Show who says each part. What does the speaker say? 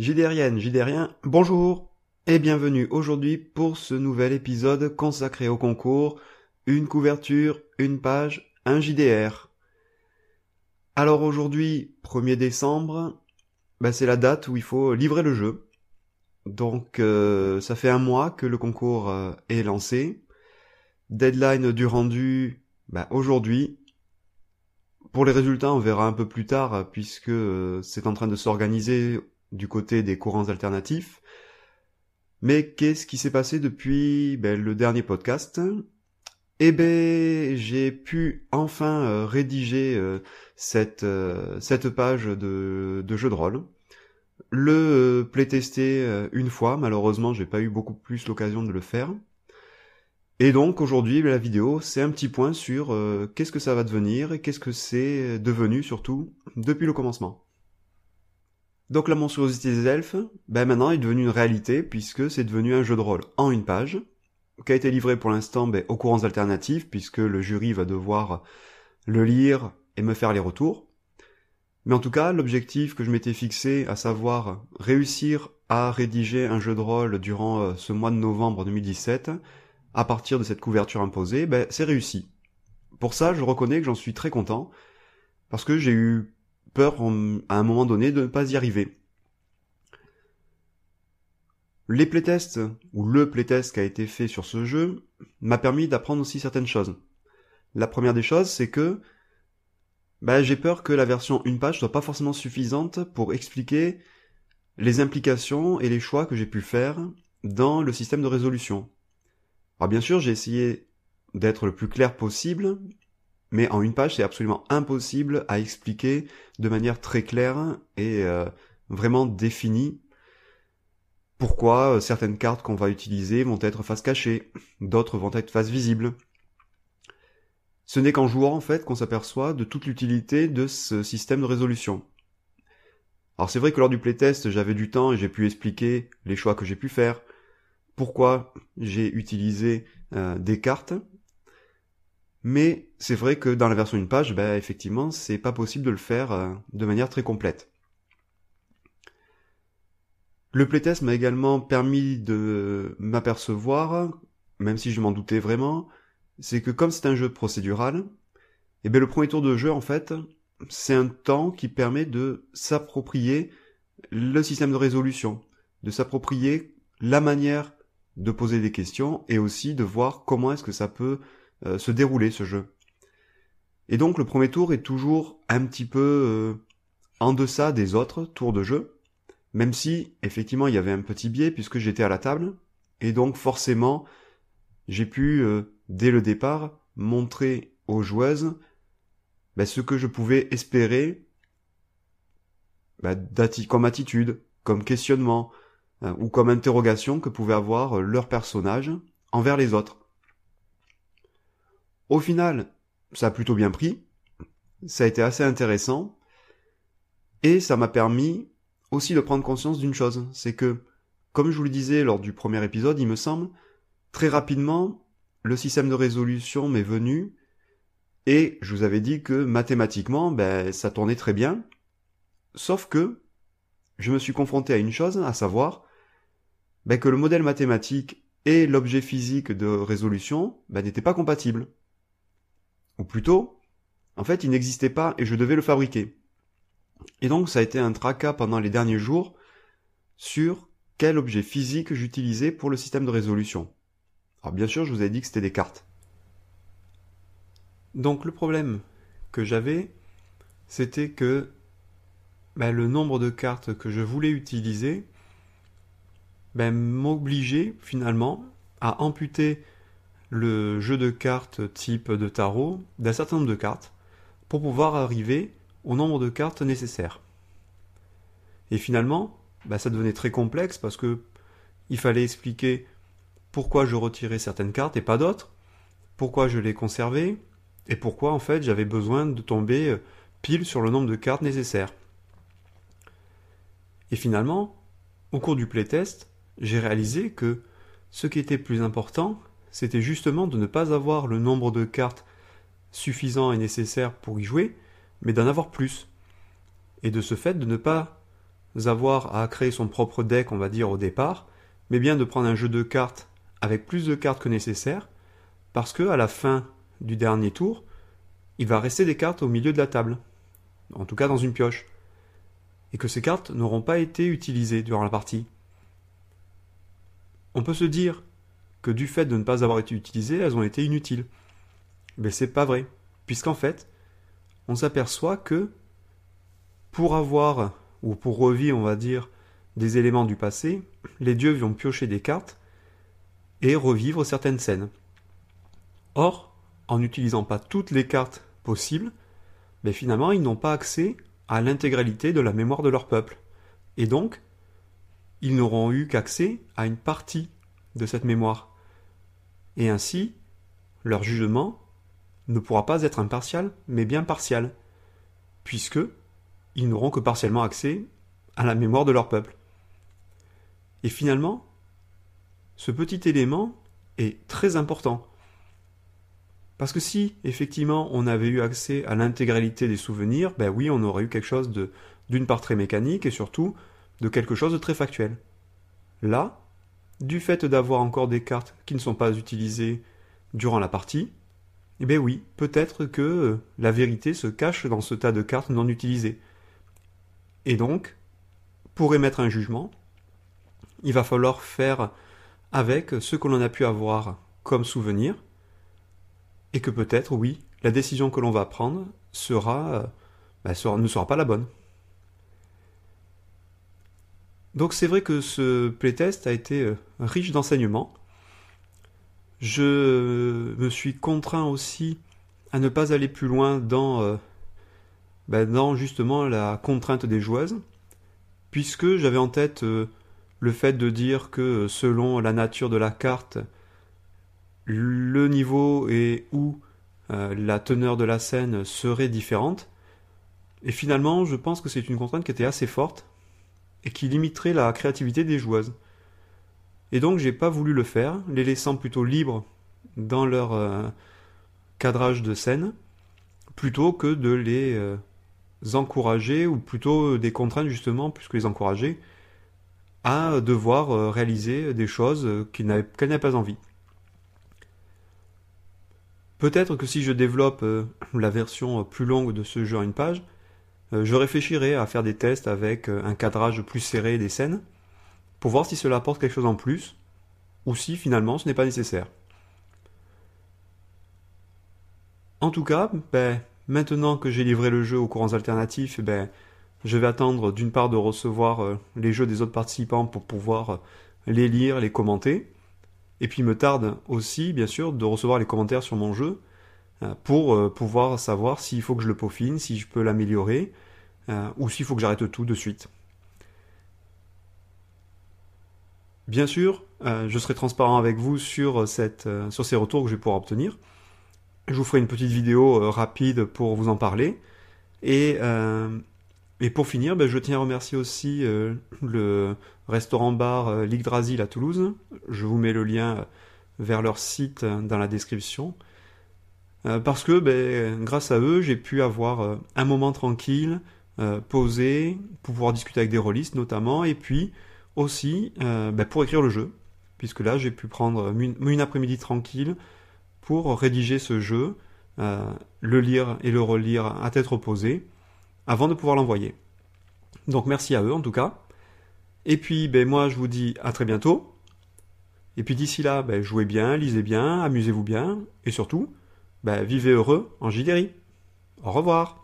Speaker 1: JDRienne, JDRien, bonjour et bienvenue aujourd'hui pour ce nouvel épisode consacré au concours Une couverture, une page, un JDR. Alors aujourd'hui, 1er décembre, bah c'est la date où il faut livrer le jeu. Donc euh, ça fait un mois que le concours euh, est lancé. Deadline du rendu bah, aujourd'hui. Pour les résultats, on verra un peu plus tard puisque euh, c'est en train de s'organiser du côté des courants alternatifs. Mais qu'est-ce qui s'est passé depuis ben, le dernier podcast? Eh ben, j'ai pu enfin euh, rédiger euh, cette, euh, cette page de, de jeu de rôle. Le playtester une fois, malheureusement j'ai pas eu beaucoup plus l'occasion de le faire. Et donc aujourd'hui la vidéo c'est un petit point sur qu'est-ce que ça va devenir et qu'est-ce que c'est devenu surtout depuis le commencement. Donc la monstruosité des elfes, ben maintenant est devenue une réalité puisque c'est devenu un jeu de rôle en une page, qui a été livré pour l'instant ben, aux courants alternatifs puisque le jury va devoir le lire et me faire les retours. Mais en tout cas, l'objectif que je m'étais fixé, à savoir réussir à rédiger un jeu de rôle durant euh, ce mois de novembre 2017, à partir de cette couverture imposée, ben, c'est réussi. Pour ça, je reconnais que j'en suis très content, parce que j'ai eu peur à un moment donné de ne pas y arriver. Les playtests, ou le playtest qui a été fait sur ce jeu, m'a permis d'apprendre aussi certaines choses. La première des choses, c'est que bah, j'ai peur que la version une page soit pas forcément suffisante pour expliquer les implications et les choix que j'ai pu faire dans le système de résolution. Alors bien sûr, j'ai essayé d'être le plus clair possible mais en une page, c'est absolument impossible à expliquer de manière très claire et euh, vraiment définie pourquoi euh, certaines cartes qu'on va utiliser vont être face cachée, d'autres vont être face visible. Ce n'est qu'en jouant en fait qu'on s'aperçoit de toute l'utilité de ce système de résolution. Alors c'est vrai que lors du playtest j'avais du temps et j'ai pu expliquer les choix que j'ai pu faire, pourquoi j'ai utilisé euh, des cartes, mais c'est vrai que dans la version une page, ben, effectivement, c'est pas possible de le faire euh, de manière très complète. Le playtest m'a également permis de m'apercevoir, même si je m'en doutais vraiment, c'est que comme c'est un jeu procédural, eh ben le premier tour de jeu, en fait, c'est un temps qui permet de s'approprier le système de résolution, de s'approprier la manière de poser des questions et aussi de voir comment est-ce que ça peut euh, se dérouler ce jeu. Et donc le premier tour est toujours un petit peu euh, en deçà des autres tours de jeu, même si effectivement il y avait un petit biais puisque j'étais à la table, et donc forcément j'ai pu euh, dès le départ montrer aux joueuses ben, ce que je pouvais espérer ben, comme attitude, comme questionnement, ou comme interrogation que pouvait avoir leur personnage envers les autres. Au final, ça a plutôt bien pris, ça a été assez intéressant, et ça m'a permis aussi de prendre conscience d'une chose, c'est que, comme je vous le disais lors du premier épisode, il me semble, très rapidement, le système de résolution m'est venu, et je vous avais dit que mathématiquement, ben, ça tournait très bien, sauf que je me suis confronté à une chose, à savoir ben, que le modèle mathématique et l'objet physique de résolution ben, n'étaient pas compatibles. Ou plutôt, en fait, il n'existait pas et je devais le fabriquer. Et donc, ça a été un tracas pendant les derniers jours sur quel objet physique j'utilisais pour le système de résolution. Alors bien sûr, je vous ai dit que c'était des cartes. Donc le problème que j'avais, c'était que ben, le nombre de cartes que je voulais utiliser ben, m'obligeait finalement à amputer le jeu de cartes type de tarot d'un certain nombre de cartes pour pouvoir arriver au nombre de cartes nécessaires. Et finalement, bah, ça devenait très complexe parce que il fallait expliquer pourquoi je retirais certaines cartes et pas d'autres, pourquoi je les conservais, et pourquoi en fait j'avais besoin de tomber euh, pile sur le nombre de cartes nécessaires. Et finalement, au cours du playtest, j'ai réalisé que ce qui était plus important, c'était justement de ne pas avoir le nombre de cartes suffisant et nécessaire pour y jouer, mais d'en avoir plus. Et de ce fait de ne pas avoir à créer son propre deck, on va dire, au départ, mais bien de prendre un jeu de cartes avec plus de cartes que nécessaire, parce que à la fin du dernier tour, il va rester des cartes au milieu de la table, en tout cas dans une pioche, et que ces cartes n'auront pas été utilisées durant la partie. On peut se dire que du fait de ne pas avoir été utilisées, elles ont été inutiles. Mais c'est pas vrai, puisqu'en fait, on s'aperçoit que pour avoir, ou pour revivre, on va dire, des éléments du passé, les dieux vont piocher des cartes et revivre certaines scènes. Or, en n'utilisant pas toutes les cartes possibles, mais finalement ils n'ont pas accès à l'intégralité de la mémoire de leur peuple. Et donc, ils n'auront eu qu'accès à une partie de cette mémoire. Et ainsi, leur jugement ne pourra pas être impartial, mais bien partial, puisque ils n'auront que partiellement accès à la mémoire de leur peuple. Et finalement, ce petit élément est très important. Parce que si, effectivement, on avait eu accès à l'intégralité des souvenirs, ben oui, on aurait eu quelque chose de, d'une part très mécanique et surtout de quelque chose de très factuel. Là, du fait d'avoir encore des cartes qui ne sont pas utilisées durant la partie, eh bien oui, peut-être que la vérité se cache dans ce tas de cartes non utilisées. Et donc, pour émettre un jugement, il va falloir faire avec ce que l'on a pu avoir comme souvenir, et que peut-être, oui, la décision que l'on va prendre euh, bah, ne sera pas la bonne. Donc c'est vrai que ce playtest a été euh, riche d'enseignements. Je me suis contraint aussi à ne pas aller plus loin dans, euh, bah, justement la contrainte des joueuses, puisque j'avais en tête le fait de dire que selon la nature de la carte, le niveau et où euh, la teneur de la scène serait différente. Et finalement, je pense que c'est une contrainte qui était assez forte et qui limiterait la créativité des joueuses. Et donc, j'ai pas voulu le faire, les laissant plutôt libres dans leur euh, cadrage de scène, plutôt que de les euh, encourager, ou plutôt des contraintes justement, plus que les encourager, à devoir euh, réaliser des choses qu'elle n'avait pas envie. Peut-être que si je développe euh, la version plus longue de ce jeu en une page, euh, je réfléchirai à faire des tests avec un cadrage plus serré des scènes, pour voir si cela apporte quelque chose en plus, ou si finalement ce n'est pas nécessaire. En tout cas, ben, maintenant que j'ai livré le jeu aux courants alternatifs, ben, je vais attendre d'une part de recevoir euh, les jeux des autres participants pour pouvoir euh, les lire, les commenter. Et puis me tarde aussi, bien sûr, de recevoir les commentaires sur mon jeu euh, pour pouvoir savoir s'il faut que je le peaufine, si je peux l'améliorer, ou s'il faut que j'arrête tout de suite. Bien sûr, je serai transparent avec vous sur, ces retours que je vais pouvoir obtenir. Je vous ferai une petite vidéo rapide pour vous en parler. Et pour finir, ben, je tiens à remercier aussi euh, le restaurant-bar euh, à Toulouse. Je vous mets le lien euh, vers leur site dans la description. Parce que ben, grâce à eux, j'ai pu avoir un moment tranquille, posé, pouvoir discuter avec des rôlistes notamment, et puis aussi ben, pour écrire le jeu. Puisque là, j'ai pu prendre une, après-midi tranquille pour rédiger ce jeu, le lire et le relire à tête reposée avant de pouvoir l'envoyer. Donc merci à eux en tout cas. Et puis ben, moi je vous dis à très bientôt. Et puis d'ici là, jouez bien, lisez bien, amusez-vous bien, et surtout, ben, vivez heureux en JDRI. Au revoir